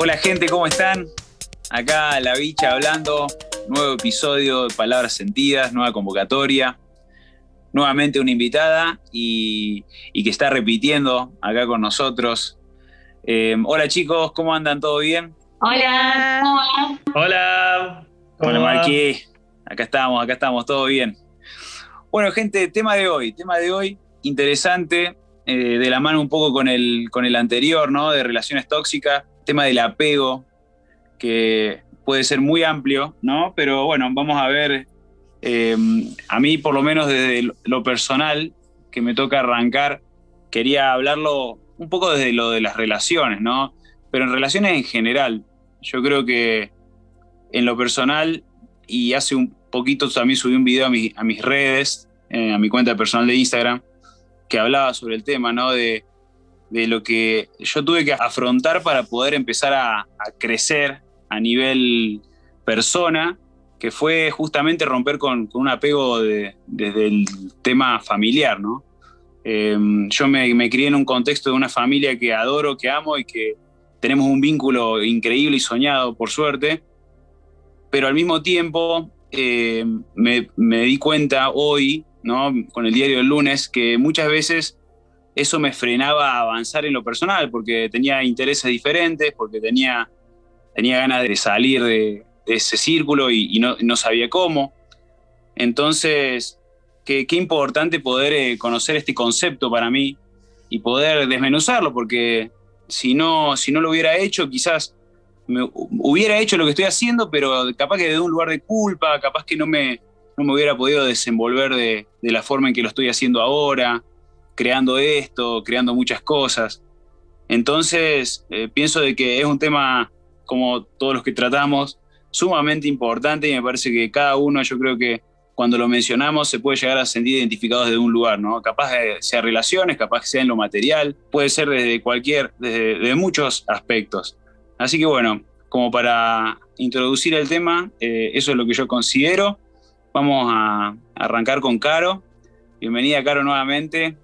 Hola gente, ¿cómo están? Acá La Bicha hablando, nuevo episodio de Palabras Sentidas, nueva convocatoria, nuevamente una invitada y, que está repitiendo acá con nosotros. Eh, hola chicos, ¿cómo andan? ¿Todo bien? Hola. Hola. Hola Marquí, acá estamos, acá estamos, todo bien. Bueno gente, tema de hoy, tema de hoy interesante, eh, de la mano un poco con el, con el anterior, ¿no? De relaciones tóxicas, tema del apego, que puede ser muy amplio, ¿no? Pero bueno, vamos a ver, em, a mí por lo menos desde lo personal, que me toca arrancar, quería hablarlo un poco desde lo de las relaciones, ¿no? Pero en relaciones en general, yo creo que en lo personal, y hace un poquito también subí un video a, a mis redes, eh, a mi cuenta personal de Instagram, que hablaba sobre el tema, ¿no? De, lo que yo tuve que afrontar para poder empezar a, crecer a nivel persona, que fue justamente romper con, un apego desde el tema familiar, ¿no? Em, yo me, me, crié en un contexto de una familia que adoro, que amo y que tenemos un vínculo increíble y soñado, por suerte, pero al mismo tiempo eh, me, me, di cuenta hoy con el diario del lunes, que muchas veces eso me frenaba a avanzar en lo personal, porque tenía intereses diferentes, porque tenía, tenía ganas de salir de, ese círculo y, no, sabía cómo. Entonces, qué, importante poder eh, conocer este concepto para mí y poder desmenuzarlo, porque si no, si no lo hubiera hecho, quizás me hubiera hecho lo que estoy haciendo, pero capaz que de un lugar de culpa, capaz que no me, no me hubiera podido desenvolver de, la forma en que lo estoy haciendo ahora, creando esto, creando muchas cosas. Entonces, eh, pienso de que es un tema, como todos los que tratamos, sumamente importante y me parece que cada uno, yo creo que cuando lo mencionamos se puede llegar a sentir identificados desde un lugar, ¿no? Capaz de sea relaciones, capaz que sea en lo material, puede ser desde cualquier, desde, muchos aspectos. Así que bueno, como para introducir el tema, eh, eso es lo que yo considero. Vamos a arrancar con Caro. Bienvenida, Caro, nuevamente.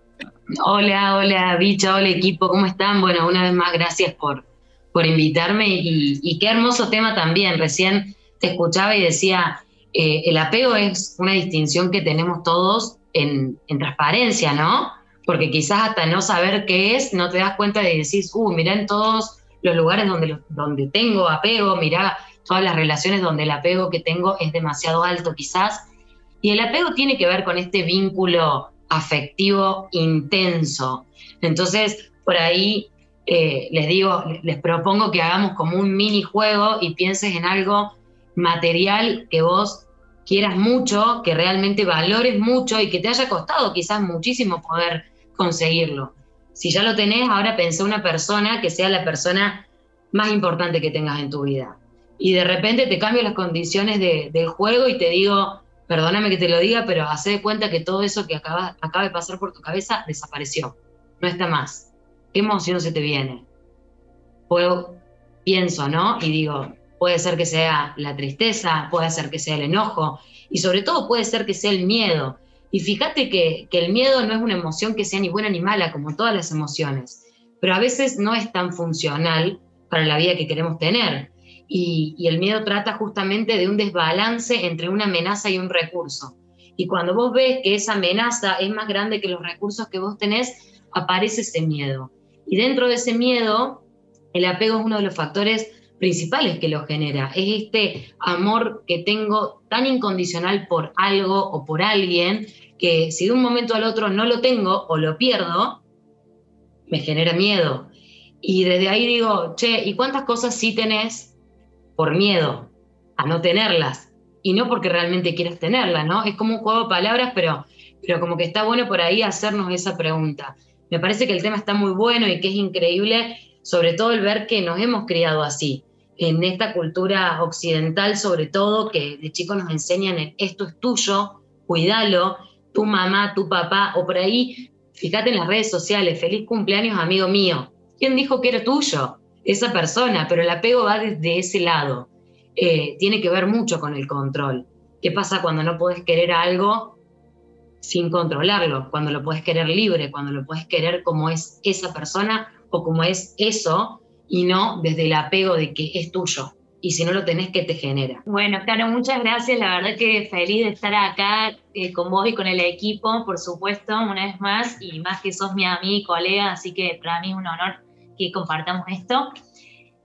Hola, hola, bicha, hola, equipo, ¿cómo están? Bueno, una vez más, gracias por, por invitarme y, qué hermoso tema también. Recién te escuchaba y decía, eh, el apego es una distinción que tenemos todos en, transparencia, ¿no? Porque quizás hasta no saber qué es, no te das cuenta de decir, uh, mirá en todos los lugares donde, donde tengo apego, mirá todas las relaciones donde el apego que tengo es demasiado alto quizás. Y el apego tiene que ver con este vínculo afectivo intenso. Entonces, por ahí eh, les digo, les propongo que hagamos como un minijuego y pienses en algo material que vos quieras mucho, que realmente valores mucho y que te haya costado quizás muchísimo poder conseguirlo. Si ya lo tenés, ahora pensé una persona que sea la persona más importante que tengas en tu vida y de repente te cambio las condiciones del juego y te digo, perdóname que te lo diga, pero hace de cuenta que todo eso que acaba, de pasar por tu cabeza desapareció, no está más. ¿Qué emoción se te viene? Puedo, pienso, ¿no? Y digo, puede ser que sea la tristeza, puede ser que sea el enojo y sobre todo puede ser que sea el miedo. Y fíjate que, que el miedo no es una emoción que sea ni buena ni mala, como todas las emociones, pero a veces no es tan funcional para la vida que queremos tener y, el miedo trata justamente de un desbalance entre una amenaza y un recurso. Y cuando vos ves que esa amenaza es más grande que los recursos que vos tenés, aparece ese miedo. Y dentro de ese miedo, el apego es uno de los factores principales que lo genera. Es este amor que tengo tan incondicional por algo o por alguien que si de un momento al otro no lo tengo o lo pierdo, me genera miedo. Y desde ahí digo, che, ¿y cuántas cosas sí tenés por miedo a no tenerlas y no porque realmente quieras tenerlas, ¿no? Es como un juego de palabras, pero, pero como que está bueno por ahí hacernos esa pregunta. Me parece que el tema está muy bueno y que es increíble, sobre todo el ver que nos hemos criado así, en esta cultura occidental sobre todo, que de chicos nos enseñan esto es tuyo, cuídalo, tu mamá, tu papá, o por ahí, fíjate en las redes sociales, feliz cumpleaños amigo mío. ¿Quién dijo que era tuyo? Esa persona, pero el apego va desde ese lado. Eh, tiene que ver mucho con el control. ¿Qué pasa cuando no puedes querer algo sin controlarlo? Cuando lo puedes querer libre, cuando lo puedes querer como es esa persona o como es eso y no desde el apego de que es tuyo. Y si no lo tenés, ¿qué te genera? Bueno, claro, muchas gracias. La verdad que feliz de estar acá eh, con vos y con el equipo, por supuesto, una vez más, y más que sos mi amiga y colega, así que para mí es un honor que compartamos esto.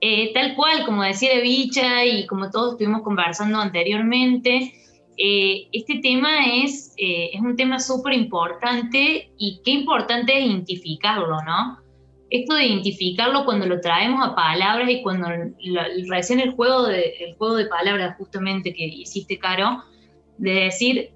Eh, tal cual, como decía Bicha y como todos estuvimos conversando anteriormente, eh, este tema es, es un tema súper importante y qué importante es identificarlo, ¿no? esto de identificarlo cuando lo traemos a palabras y cuando recién el juego, el juego de palabras justamente que hiciste, Caro, de decir,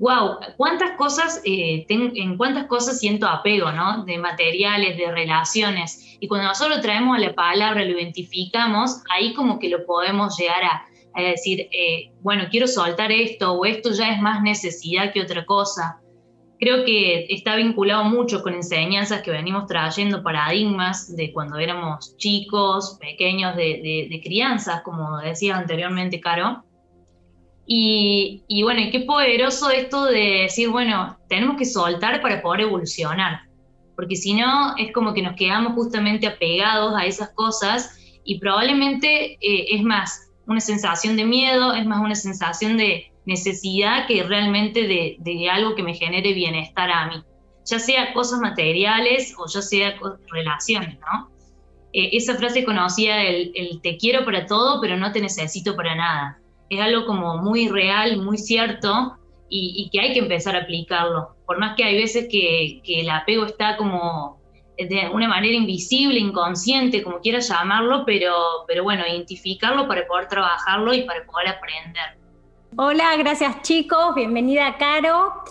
wow, cuántas cosas, eh, en cuántas cosas siento apego, ¿no? De materiales, de relaciones. Y cuando nosotros lo traemos a la palabra, lo identificamos, ahí como que lo podemos llegar a, decir, eh, bueno, quiero soltar esto o esto ya es más necesidad que otra cosa creo que está vinculado mucho con enseñanzas que venimos trayendo, paradigmas de cuando éramos chicos, pequeños, de, crianzas, como decía anteriormente Caro. Y, y, bueno, y qué poderoso esto de decir, bueno, tenemos que soltar para poder evolucionar, porque si no es como que nos quedamos justamente apegados a esas cosas y probablemente eh, es más una sensación de miedo, es más una sensación de, necesidad que realmente de, algo que me genere bienestar a mí, ya sea cosas materiales o ya sea relaciones, ¿no? Eh, esa frase conocía, el, el, te quiero para todo, pero no te necesito para nada. Es algo como muy real, muy cierto y, que hay que empezar a aplicarlo. Por más que hay veces que, el apego está como de una manera invisible, inconsciente, como quieras llamarlo, pero, bueno, identificarlo para poder trabajarlo y para poder aprender. Hola, gracias chicos, bienvenida Caro.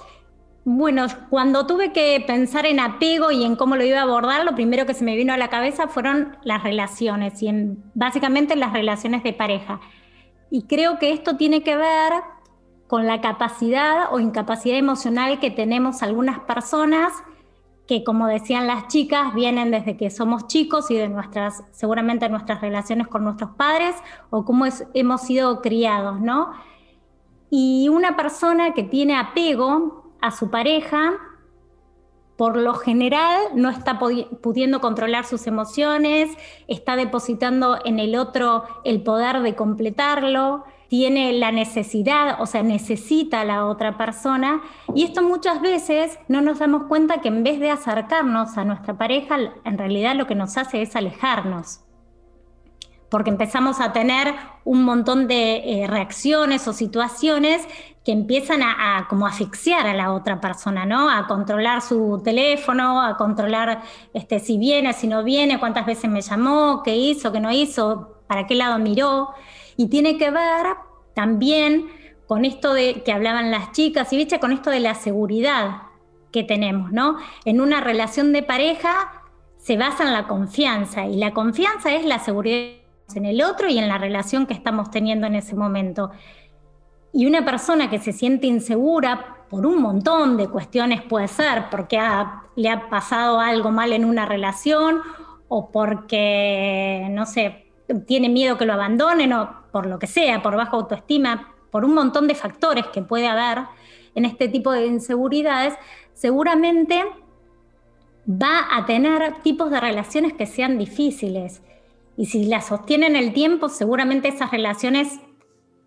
Bueno, cuando tuve que pensar en apego y en cómo lo iba a abordar, lo primero que se me vino a la cabeza fueron las relaciones y en, básicamente las relaciones de pareja. Y creo que esto tiene que ver con la capacidad o incapacidad emocional que tenemos algunas personas que, como decían las chicas, vienen desde que somos chicos y de nuestras, seguramente nuestras relaciones con nuestros padres o cómo hemos sido criados, ¿no? Y una persona que tiene apego a su pareja, por lo general no está pudiendo controlar sus emociones, está depositando en el otro el poder de completarlo, tiene la necesidad, o sea, necesita a la otra persona. Y esto muchas veces no nos damos cuenta que en vez de acercarnos a nuestra pareja, en realidad lo que nos hace es alejarnos porque empezamos a tener un montón de eh, reacciones o situaciones que empiezan a, como asfixiar a la otra persona, ¿no? A controlar su teléfono, a controlar este, si viene, si no viene, cuántas veces me llamó, qué hizo, qué no hizo, para qué lado miró. Y tiene que ver también con esto de que hablaban las chicas y viste, con esto de la seguridad que tenemos, ¿no? En una relación de pareja se basa en la confianza y la confianza es la seguridad en el otro y en la relación que estamos teniendo en ese momento. Y una persona que se siente insegura por un montón de cuestiones puede ser, porque le ha pasado algo mal en una relación o porque, no sé, tiene miedo que lo abandonen o por lo que sea, por baja autoestima, por un montón de factores que puede haber en este tipo de inseguridades, seguramente va a tener tipos de relaciones que sean difíciles. Y si la sostienen el tiempo, seguramente esas relaciones,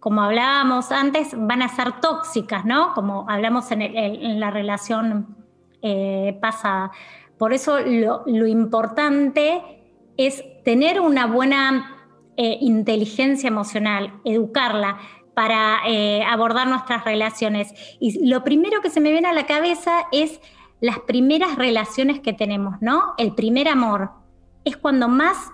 como hablábamos antes, van a ser tóxicas, ¿no? Como hablamos en, la relación eh, pasada. Por eso lo, importante es tener una buena eh, inteligencia emocional, educarla para eh, abordar nuestras relaciones. Y lo primero que se me viene a la cabeza es las primeras relaciones que tenemos, ¿no? El primer amor. Es cuando más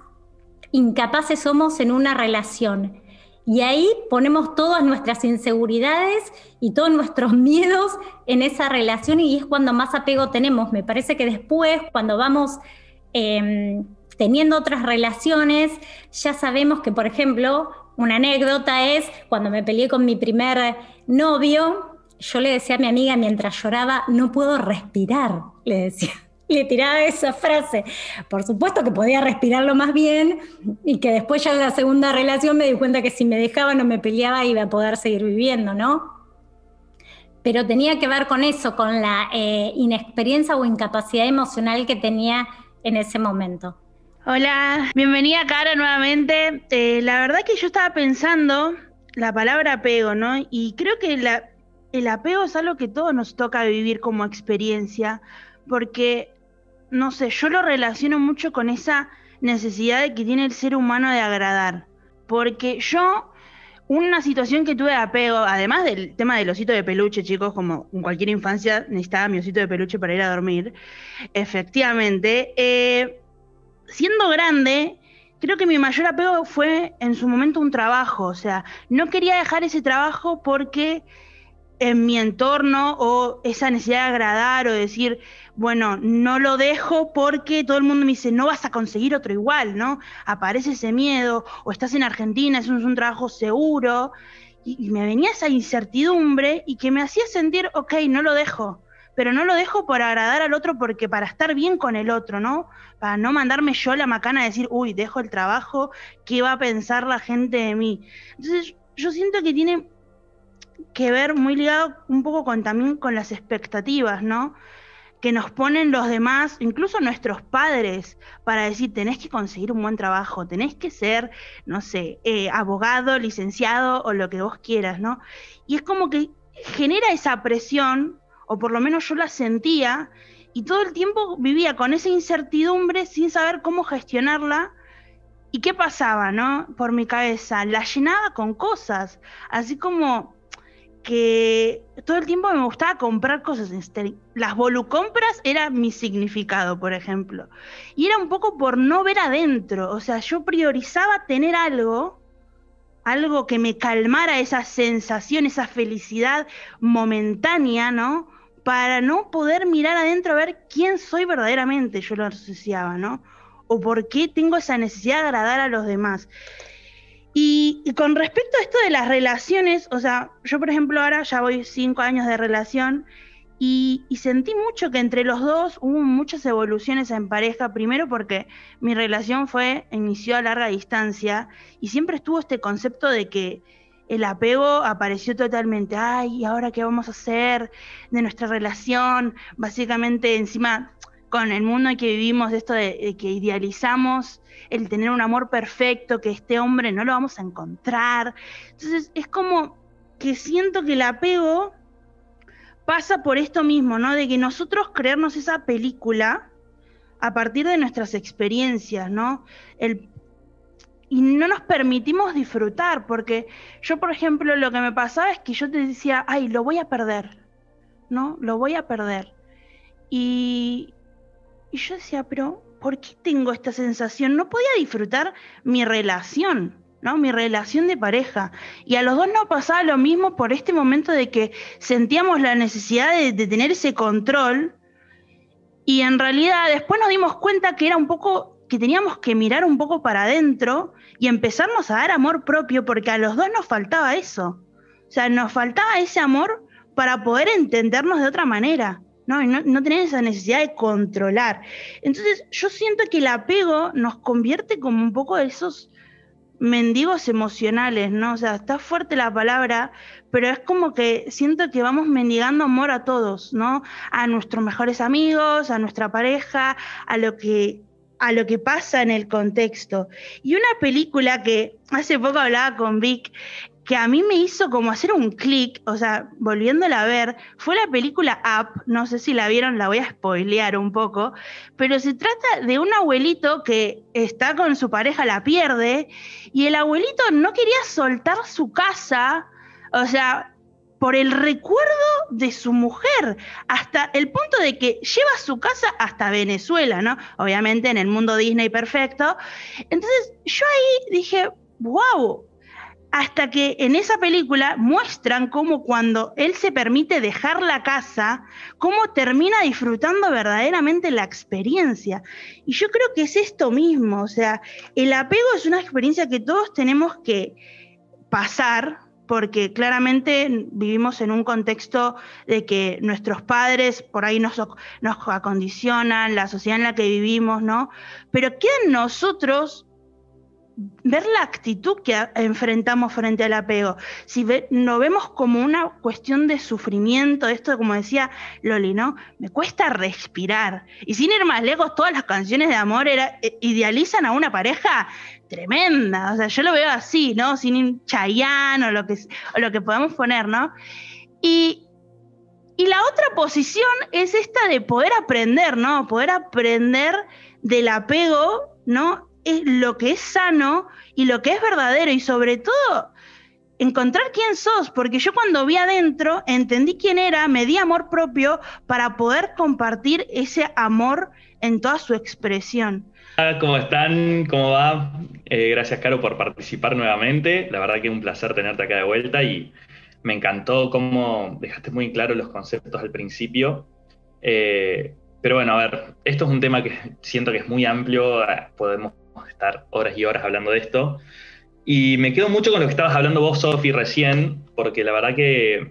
incapaces somos en una relación. Y ahí ponemos todas nuestras inseguridades y todos nuestros miedos en esa relación y es cuando más apego tenemos. Me parece que después, cuando vamos em, teniendo otras relaciones, ya sabemos que, por ejemplo, una anécdota es cuando me peleé con mi primer novio, yo le decía a mi amiga mientras lloraba, no puedo respirar, le decía le tiraba esa frase. Por supuesto que podía respirarlo más bien y que después ya en la segunda relación me di cuenta que si me dejaba no me peleaba iba a poder seguir viviendo, ¿no? Pero tenía que ver con eso, con la eh, inexperiencia o incapacidad emocional que tenía en ese momento. Hola, bienvenida Cara nuevamente. Eh, la verdad que yo estaba pensando la palabra apego, ¿no? Y creo que el apego es algo que todos nos toca vivir como experiencia, porque, no sé, yo lo relaciono mucho con esa necesidad que tiene el ser humano de agradar. Porque yo, una situación que tuve de apego, además del tema del osito de peluche, chicos, como en cualquier infancia necesitaba mi osito de peluche para ir a dormir, efectivamente, eh, siendo grande, creo que mi mayor apego fue en su momento un trabajo, o sea, no quería dejar ese trabajo porque en mi entorno o esa necesidad de agradar o decir, bueno, no lo dejo porque todo el mundo me dice, no vas a conseguir otro igual, ¿no? Aparece ese miedo, o estás en Argentina, eso es un trabajo seguro, y, y me venía esa incertidumbre y que me hacía sentir, ok, no lo dejo, pero no lo dejo por agradar al otro porque para estar bien con el otro, ¿no? Para no mandarme yo la macana a decir, uy, dejo el trabajo, ¿qué va a pensar la gente de mí? Entonces, yo siento que tiene que ver muy ligado un poco con también con las expectativas, ¿no? que nos ponen los demás, incluso nuestros padres, para decir, tenés que conseguir un buen trabajo, tenés que ser, no sé, eh, abogado, licenciado o lo que vos quieras, ¿no? Y es como que genera esa presión, o por lo menos yo la sentía, y todo el tiempo vivía con esa incertidumbre sin saber cómo gestionarla. ¿Y qué pasaba, no? Por mi cabeza, la llenaba con cosas, así como que todo el tiempo me gustaba comprar cosas. Las volucompras era mi significado, por ejemplo. Y era un poco por no ver adentro. O sea, yo priorizaba tener algo, algo que me calmara esa sensación, esa felicidad momentánea, ¿no? Para no poder mirar adentro a ver quién soy verdaderamente, yo lo asociaba, ¿no? O por qué tengo esa necesidad de agradar a los demás. Y, con respecto a esto de las relaciones, o sea, yo por ejemplo ahora ya voy cinco años de relación y, sentí mucho que entre los dos hubo muchas evoluciones en pareja, primero porque mi relación fue, inició a larga distancia y siempre estuvo este concepto de que el apego apareció totalmente, ay, ¿y ahora qué vamos a hacer de nuestra relación? Básicamente encima con el mundo en que vivimos, de esto de, que idealizamos el tener un amor perfecto, que este hombre no lo vamos a encontrar. Entonces es como que siento que el apego pasa por esto mismo, ¿no? De que nosotros creernos esa película a partir de nuestras experiencias, ¿no? El, y no nos permitimos disfrutar, porque yo, por ejemplo, lo que me pasaba es que yo te decía, ay, lo voy a perder, ¿no? Lo voy a perder. Y, y yo decía, pero ¿por qué tengo esta sensación? No podía disfrutar mi relación, ¿no? Mi relación de pareja. Y a los dos nos pasaba lo mismo por este momento de que sentíamos la necesidad de, de tener ese control. Y en realidad después nos dimos cuenta que era un poco que teníamos que mirar un poco para adentro y empezarnos a dar amor propio, porque a los dos nos faltaba eso. O sea, nos faltaba ese amor para poder entendernos de otra manera. ¿No? no, tener esa necesidad de controlar. Entonces, yo siento que el apego nos convierte como un poco esos mendigos emocionales, ¿no? O sea, está fuerte la palabra, pero es como que siento que vamos mendigando amor a todos, ¿no? A nuestros mejores amigos, a nuestra pareja, a lo que a lo que pasa en el contexto. Y una película que hace poco hablaba con Vic, que a mí me hizo como hacer un clic, o sea, volviéndola a ver, fue la película Up, no sé si la vieron, la voy a spoilear un poco, pero se trata de un abuelito que está con su pareja, la pierde, y el abuelito no quería soltar su casa, o sea, por el recuerdo de su mujer, hasta el punto de que lleva su casa hasta Venezuela, ¿no? Obviamente en el mundo Disney perfecto. Entonces yo ahí dije, wow, hasta que en esa película muestran cómo cuando él se permite dejar la casa, cómo termina disfrutando verdaderamente la experiencia. Y yo creo que es esto mismo, o sea, el apego es una experiencia que todos tenemos que pasar, porque claramente vivimos en un contexto de que nuestros padres por ahí nos, acondicionan, la sociedad en la que vivimos, ¿no? Pero queda en nosotros ver la actitud que enfrentamos frente al apego. Si no vemos como una cuestión de sufrimiento, esto como decía Loli, ¿no? Me cuesta respirar. Y sin ir más lejos, todas las canciones de amor eh, idealizan a una pareja tremenda. O sea, yo lo veo así, ¿no? Sin Chayanne o lo que, o lo que podamos poner, ¿no? Y, y la otra posición es esta de poder aprender, ¿no? Poder aprender del apego, ¿no? Es lo que es sano y lo que es verdadero y sobre todo encontrar quién sos, porque yo cuando vi adentro entendí quién era, me di amor propio para poder compartir ese amor en toda su expresión. ¿Cómo están? ¿Cómo va? Eh, gracias, Caro, por participar nuevamente. La verdad que es un placer tenerte acá de vuelta y me encantó cómo dejaste muy claro los conceptos al principio. Eh, pero bueno, a ver, esto es un tema que siento que es muy amplio, podemos estar horas y horas hablando de esto. Y me quedo mucho con lo que estabas hablando vos, Sofi, recién, porque la verdad que,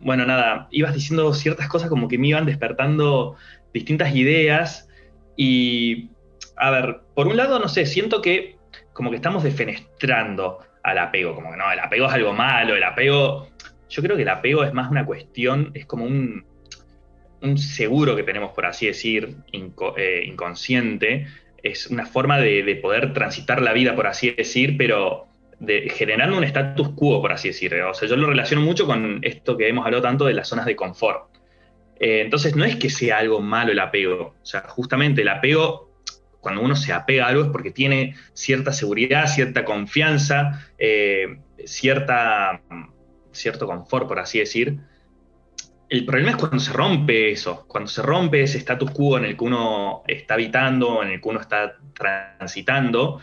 bueno, nada, ibas diciendo ciertas cosas como que me iban despertando distintas ideas. Y, a ver, por un lado, no sé, siento que como que estamos defenestrando al apego, como que no, el apego es algo malo, el apego, yo creo que el apego es más una cuestión, es como un, un seguro que tenemos, por así decir, eh, inconsciente, es una forma de, poder transitar la vida, por así decir, pero de, generando un status quo, por así decir. O sea, yo lo relaciono mucho con esto que hemos hablado tanto de las zonas de confort. Eh, entonces, no es que sea algo malo el apego. O sea, justamente el apego, cuando uno se apega a algo es porque tiene cierta seguridad, cierta confianza, eh, cierta, cierto confort, por así decir. El problema es cuando se rompe eso, cuando se rompe ese status quo en el que uno está habitando, en el que uno está transitando,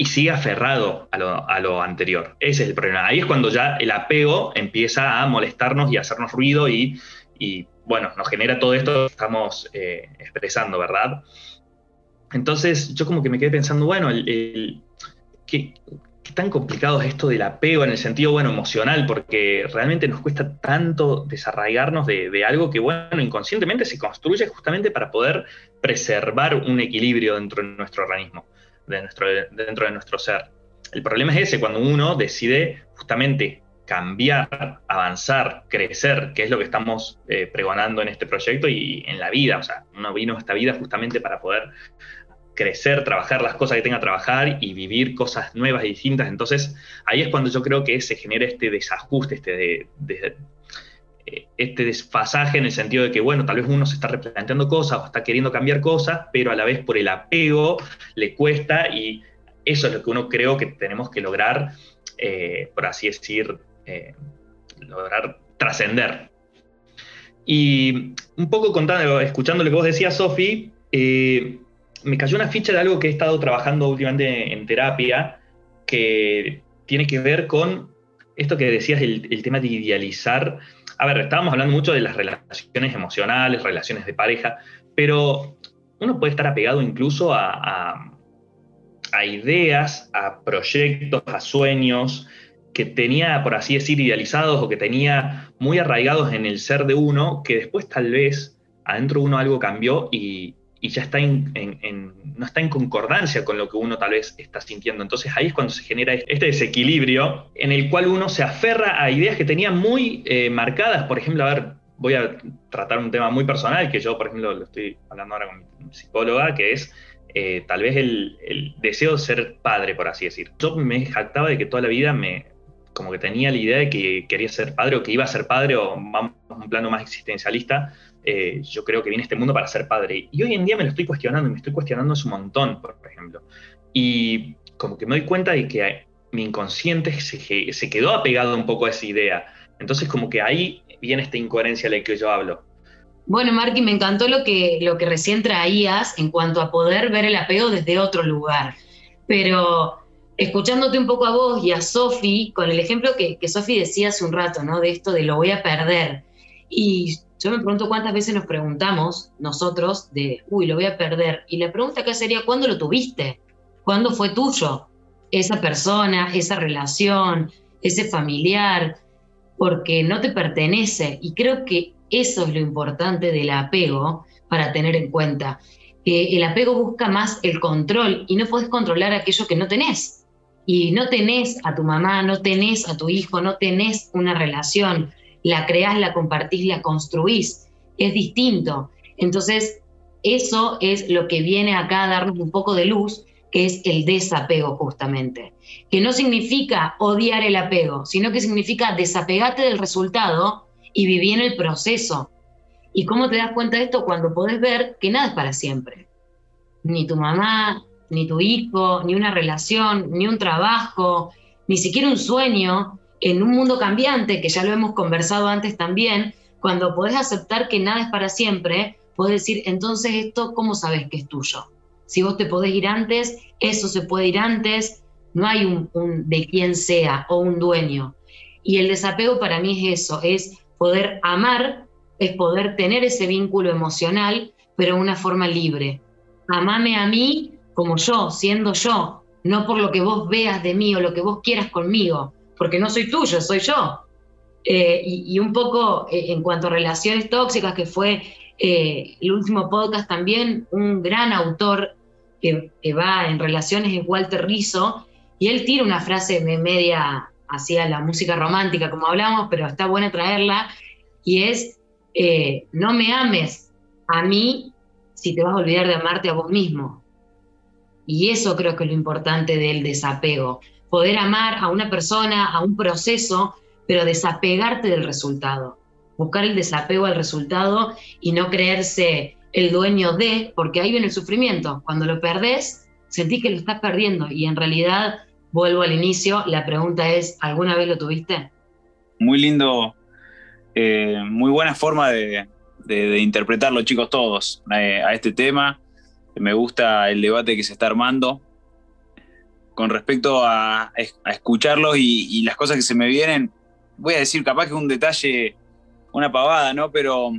y sigue aferrado a lo, anterior. Ese es el problema. Ahí es cuando ya el apego empieza a molestarnos y a hacernos ruido y, bueno, nos genera todo esto que estamos eh, expresando, ¿verdad? Entonces yo como que me quedé pensando, bueno, el, tan complicado es esto del apego en el sentido, bueno, emocional, porque realmente nos cuesta tanto desarraigarnos de, algo que, bueno, inconscientemente se construye justamente para poder preservar un equilibrio dentro de nuestro organismo, de nuestro, dentro de nuestro ser. El problema es ese, cuando uno decide justamente cambiar, avanzar, crecer, que es lo que estamos eh, pregonando en este proyecto y en la vida. O sea, uno vino a esta vida justamente para poder crecer, trabajar las cosas que tenga que trabajar y vivir cosas nuevas y distintas. Entonces, ahí es cuando yo creo que se genera este desajuste, este, eh, este desfasaje en el sentido de que, bueno, tal vez uno se está replanteando cosas o está queriendo cambiar cosas, pero a la vez por el apego le cuesta y eso es lo que uno creo que tenemos que lograr, eh, por así decir, eh, lograr trascender. Y un poco contando, escuchando lo que vos decías, Sofi, me cayó una ficha de algo que he estado trabajando últimamente en terapia, que tiene que ver con esto que decías, el, tema de idealizar. A ver, estábamos hablando mucho de las relaciones emocionales, relaciones de pareja, pero uno puede estar apegado incluso a, a ideas, a proyectos, a sueños que tenía, por así decir, idealizados o que tenía muy arraigados en el ser de uno, que después tal vez adentro de uno algo cambió y, y ya está en, no está en concordancia con lo que uno tal vez está sintiendo. Entonces ahí es cuando se genera este desequilibrio en el cual uno se aferra a ideas que tenía muy eh, marcadas. Por ejemplo, a ver, voy a tratar un tema muy personal que yo, por ejemplo, lo estoy hablando ahora con mi psicóloga, que es eh, tal vez el, el, deseo de ser padre, por así decir. Yo me jactaba de que toda la vida me, como que tenía la idea de que quería ser padre o que iba a ser padre o vamos a un plano más existencialista, eh, yo creo que viene este mundo para ser padre. Y hoy en día me lo estoy cuestionando y me estoy cuestionando un montón, por ejemplo. Y como que me doy cuenta de que mi inconsciente se, se quedó apegado un poco a esa idea. Entonces como que ahí viene esta incoherencia de la que yo hablo. Bueno, Marky, me encantó lo que, lo que recién traías en cuanto a poder ver el apego desde otro lugar. Pero escuchándote un poco a vos y a Sofi, con el ejemplo que, que Sofi decía hace un rato, ¿no? De esto de lo voy a perder. Y yo me pregunto cuántas veces nos preguntamos nosotros de, uy, lo voy a perder. Y la pregunta acá sería, ¿cuándo lo tuviste? ¿Cuándo fue tuyo? Esa persona, esa relación, ese familiar, porque no te pertenece. Y creo que eso es lo importante del apego para tener en cuenta. Que el apego busca más el control y no puedes controlar aquello que no tenés. y no tenés a tu mamá, no tenés a tu hijo, no tenés una relación, la creás, la compartís, la construís, es distinto. Entonces, eso es lo que viene acá a darnos un poco de luz, que es el desapego justamente, que no significa odiar el apego, sino que significa desapegarte del resultado y vivir en el proceso. ¿Y cómo te das cuenta de esto? Cuando podés ver que nada es para siempre. Ni tu mamá, ni tu hijo, ni una relación, ni un trabajo, ni siquiera un sueño en un mundo cambiante, que ya lo hemos conversado antes también, cuando podés aceptar que nada es para siempre, podés decir, entonces esto, ¿cómo sabes que es tuyo? Si vos te podés ir antes, eso se puede ir antes, no hay un, de quién sea o un dueño. Y el desapego para mí es eso, es poder amar, es poder tener ese vínculo emocional, pero de una forma libre. Amame a mí como yo, siendo yo, no por lo que vos veas de mí o lo que vos quieras conmigo, porque no soy tuyo, soy yo. Eh, y, un poco eh, en cuanto a relaciones tóxicas, que fue eh, el último podcast también, un gran autor que, va en relaciones es Walter Rizzo, y él tira una frase de media hacia la música romántica, como hablamos, pero está buena traerla, y es, no me ames a mí si te vas a olvidar de amarte a vos mismo. Y eso creo que es lo importante del desapego. Poder amar a una persona, a un proceso, pero desapegarte del resultado. Buscar el desapego al resultado y no creerse el dueño de, porque ahí viene el sufrimiento. Cuando lo perdés, sentís que lo estás perdiendo y en realidad, vuelvo al inicio, la pregunta es, ¿alguna vez lo tuviste? Muy lindo, eh, muy buena forma de, interpretarlo, chicos, todos, eh, a este tema me gusta el debate que se está armando. Con respecto a, escucharlos y, las cosas que se me vienen, voy a decir capaz que es un detalle, una pavada, ¿no? Pero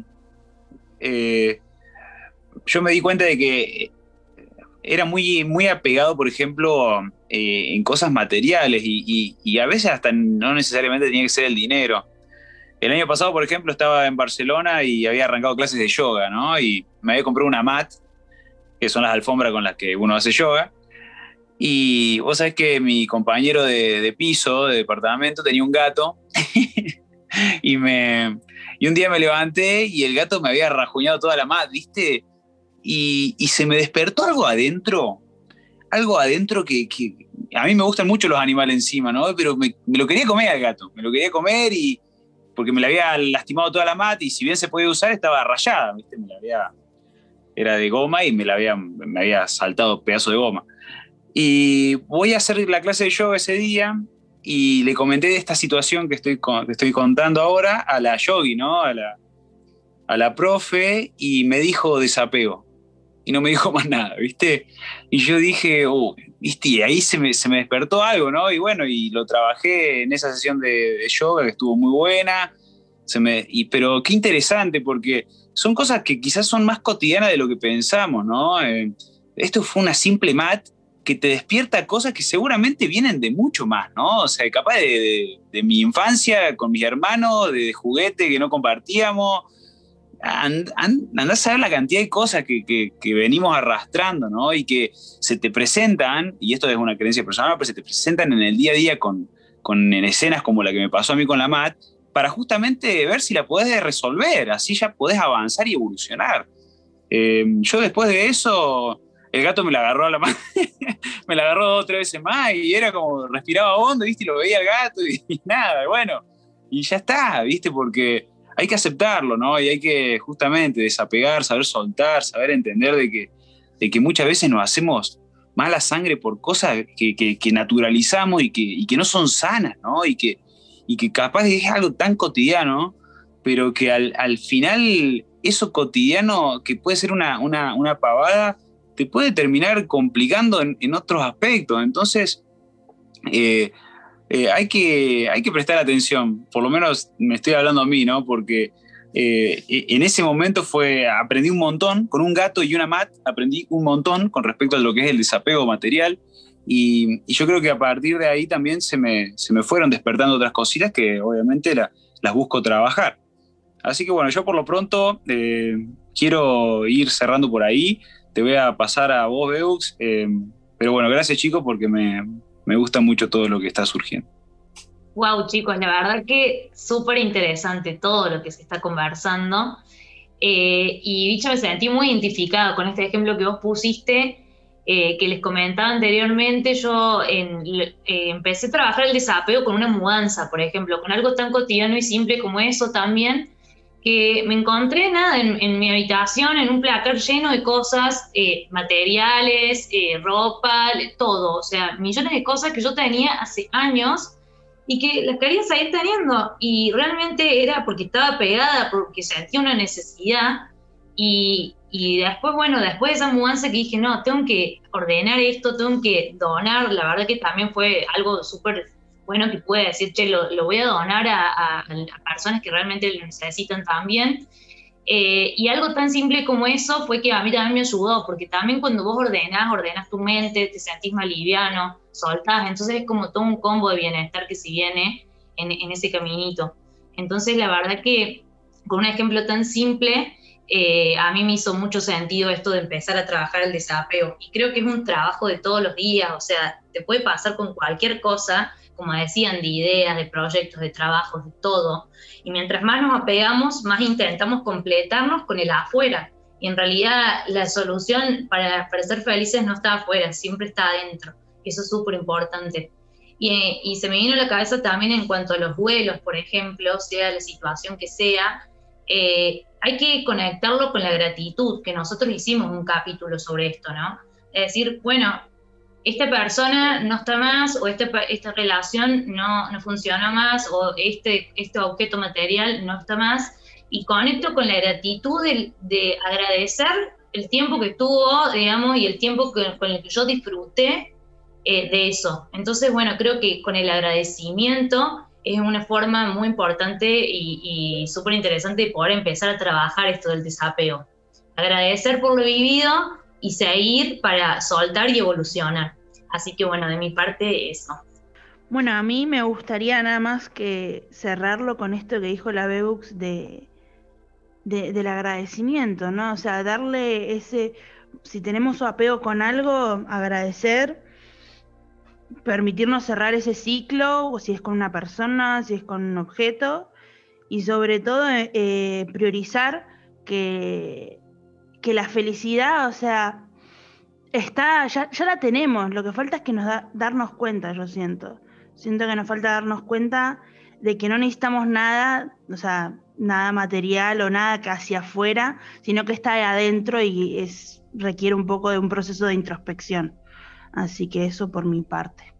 eh, yo me di cuenta de que era muy, muy apegado, por ejemplo, eh, en cosas materiales y, y, a veces hasta no necesariamente tenía que ser el dinero. El año pasado, por ejemplo, estaba en Barcelona y había arrancado clases de yoga, ¿no? Y me había comprado una mat que son las alfombras con las que uno hace yoga. Y vos sabés que mi compañero de, piso, de departamento, tenía un gato. y, me, y un día me levanté y el gato me había rajuñado toda la mat, ¿viste? Y, se me despertó algo adentro. Algo adentro que, a mí me gustan mucho los animales encima, ¿no? Pero me, lo quería comer al gato. Me lo quería comer y porque me la había lastimado toda la mat y si bien se podía usar estaba rayada, ¿viste? Me la había era de goma y me, la había, me había saltado pedazo de goma. Y voy a hacer la clase de yoga ese día y le comenté de esta situación que estoy, estoy contando ahora a la yogi, ¿no? A la, a la profe y me dijo desapego. Y no me dijo más nada, ¿viste? Y yo dije, oh, ¿viste? Y ahí se me, se me, despertó algo, ¿no? Y bueno, y lo trabajé en esa sesión de, de yoga que estuvo muy buena. Se me, y, pero qué interesante porque son cosas que quizás son más cotidianas de lo que pensamos, ¿no? Eh, esto fue una simple mat que te despierta cosas que seguramente vienen de mucho más, ¿no? O sea, capaz de, mi infancia con mis hermanos, de, juguete que no compartíamos. andás a ver la cantidad de cosas que, venimos arrastrando, ¿no? Y que se te presentan, y esto es una creencia personal, pero se te presentan en el día a día con, en escenas como la que me pasó a mí con la MAT, para justamente ver si la podés resolver, así ya podés avanzar y evolucionar. Eh, yo después de eso, el gato me la agarró a la mano, me la agarró dos o tres veces más y era como respiraba hondo, ¿viste? Y lo veía el gato y, nada, bueno, y ya está, ¿viste? Porque hay que aceptarlo, ¿no? Y hay que justamente desapegar, saber soltar, saber entender de que, de que muchas veces nos hacemos mala sangre por cosas que, que, naturalizamos y que, y que no son sanas, ¿no? Y que, y que capaz es algo tan cotidiano, pero que al, final eso cotidiano, que puede ser una, una, pavada, te puede terminar complicando en, otros aspectos. Entonces, eh, eh, hay, que, hay que prestar atención, por lo menos me estoy hablando a mí, ¿no? Porque eh, e, en ese momento fue, aprendí un montón, con un gato y una mat, aprendí un montón con respecto a lo que es el desapego material y, yo creo que a partir de ahí también se me, se me fueron despertando otras cositas que obviamente las busco trabajar. Así que bueno, yo por lo pronto eh, quiero ir cerrando por ahí. Te voy a pasar a vos, Beux. Eh, pero bueno, gracias chicos porque me, me gusta mucho todo lo que está surgiendo. Wow, chicos, la verdad que súper interesante todo lo que se está conversando. Eh, y dicho, me sentí muy identificado con este ejemplo que vos pusiste, eh, que les comentaba anteriormente. Yo eh, empecé a trabajar el desapego con una mudanza, por ejemplo, con algo tan cotidiano y simple como eso también, que me encontré nada en, mi habitación, en un placar lleno de cosas, materiales, ropa, todo, o sea, millones de cosas que yo tenía hace años y que las quería seguir teniendo. Y realmente era porque estaba pegada, porque sentía una necesidad. Y, y, después, bueno, después de esa mudanza que dije, no, tengo que ordenar esto, tengo que donar, la verdad que también fue algo súper bueno que puede decir, che, lo, lo voy a donar a, a, personas que realmente lo necesitan también. Eh, y algo tan simple como eso fue que a mí también me ayudó, porque también cuando vos ordenás, ordenas tu mente, te sentís más liviano, soltás, entonces es como todo un combo de bienestar que se viene en, ese caminito. Entonces la verdad que con un ejemplo tan simple, eh, a mí me hizo mucho sentido esto de empezar a trabajar el desapego. Y creo que es un trabajo de todos los días, o sea, te puede pasar con cualquier cosa, como decían, de ideas, de proyectos, de trabajos, de todo. Y mientras más nos apegamos, más intentamos completarnos con el afuera. Y en realidad la solución para, para ser felices no está afuera, siempre está adentro. Eso es súper importante. Y, y, se me vino a la cabeza también en cuanto a los vuelos, por ejemplo, sea la situación que sea, eh, hay que conectarlo con la gratitud, que nosotros hicimos un capítulo sobre esto, ¿no? Es decir, bueno, esta persona no está más o esta, esta relación no, no funciona más o este, este objeto material no está más y conecto con la gratitud de, de agradecer el tiempo que tuvo, digamos, y el tiempo con el que yo disfruté eh, de eso. Entonces, bueno, creo que con el agradecimiento es una forma muy importante y, y súper interesante de poder empezar a trabajar esto del desapego. Agradecer por lo vivido y seguir para soltar y evolucionar. Así que bueno, de mi parte eso. Bueno, a mí me gustaría nada más que cerrarlo con esto que dijo la Bebux de, del agradecimiento, ¿no? O sea, darle ese, si tenemos apego con algo, agradecer, permitirnos cerrar ese ciclo, o si es con una persona, si es con un objeto, y sobre todo eh, priorizar que, que la felicidad, o sea, está, ya, ya la tenemos, lo que falta es que nos da, darnos cuenta, yo siento. Siento que nos falta darnos cuenta de que no necesitamos nada, o sea, nada material o nada que hacia afuera, sino que está adentro y es, requiere un poco de un proceso de introspección. Así que eso por mi parte.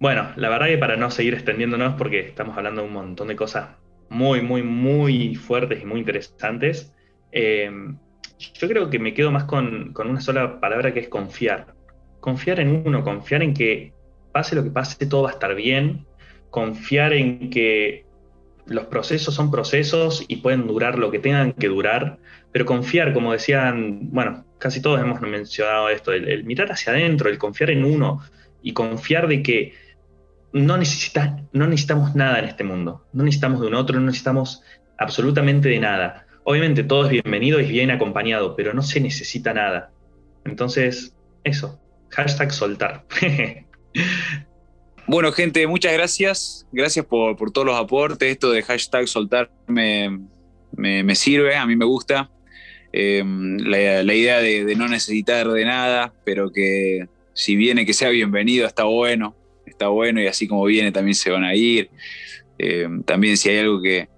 Bueno, la verdad que para no seguir extendiéndonos, porque estamos hablando de un montón de cosas muy, muy, muy fuertes y muy interesantes, eh, yo creo que me quedo más con, una sola palabra que es confiar. Confiar en uno, confiar en que pase lo que pase, todo va a estar bien, confiar en que los procesos son procesos y pueden durar lo que tengan que durar, pero confiar, como decían, bueno, casi todos hemos mencionado esto, el, mirar hacia adentro, el confiar en uno y confiar de que no, necesita, no necesitamos nada en este mundo, no necesitamos de un otro, no necesitamos absolutamente de nada. Obviamente todo es bienvenido y bien acompañado, pero no se necesita nada. Entonces, eso. Hashtag soltar. bueno, gente, muchas gracias. Gracias por, todos los aportes. Esto de hashtag soltar me, sirve, a mí me gusta. Eh, la, idea de, no necesitar de nada, pero que si viene que sea bienvenido, está bueno. Está bueno y así como viene también se van a ir. Eh, también si hay algo que,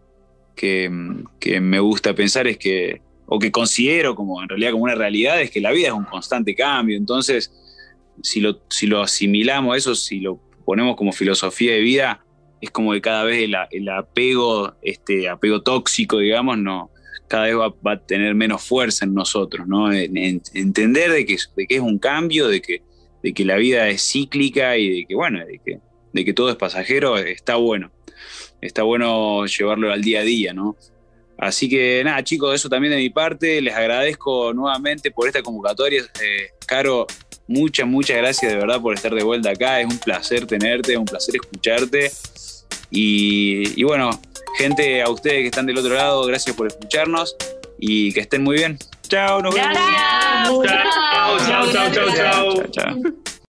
que, me gusta pensar es que, o que considero como en realidad como una realidad, es que la vida es un constante cambio. Entonces, si lo, si lo asimilamos eso, si lo ponemos como filosofía de vida, es como que cada vez el, apego, este apego tóxico, digamos, no, cada vez va, a tener menos fuerza en nosotros, ¿no? entender de que, de que es un cambio, de que, de que la vida es cíclica y de que, bueno, de que, de que todo es pasajero, está bueno está bueno llevarlo al día a día, ¿no? Así que nada, chicos, eso también de mi parte. Les agradezco nuevamente por esta convocatoria. Eh, Caro, muchas, muchas gracias de verdad por estar de vuelta acá. Es un placer tenerte, es un placer escucharte. Y, bueno, gente, a ustedes que están del otro lado, gracias por escucharnos y que estén muy bien. Chao, nos vemos. Chao, chao, chao, chao, chao. chao.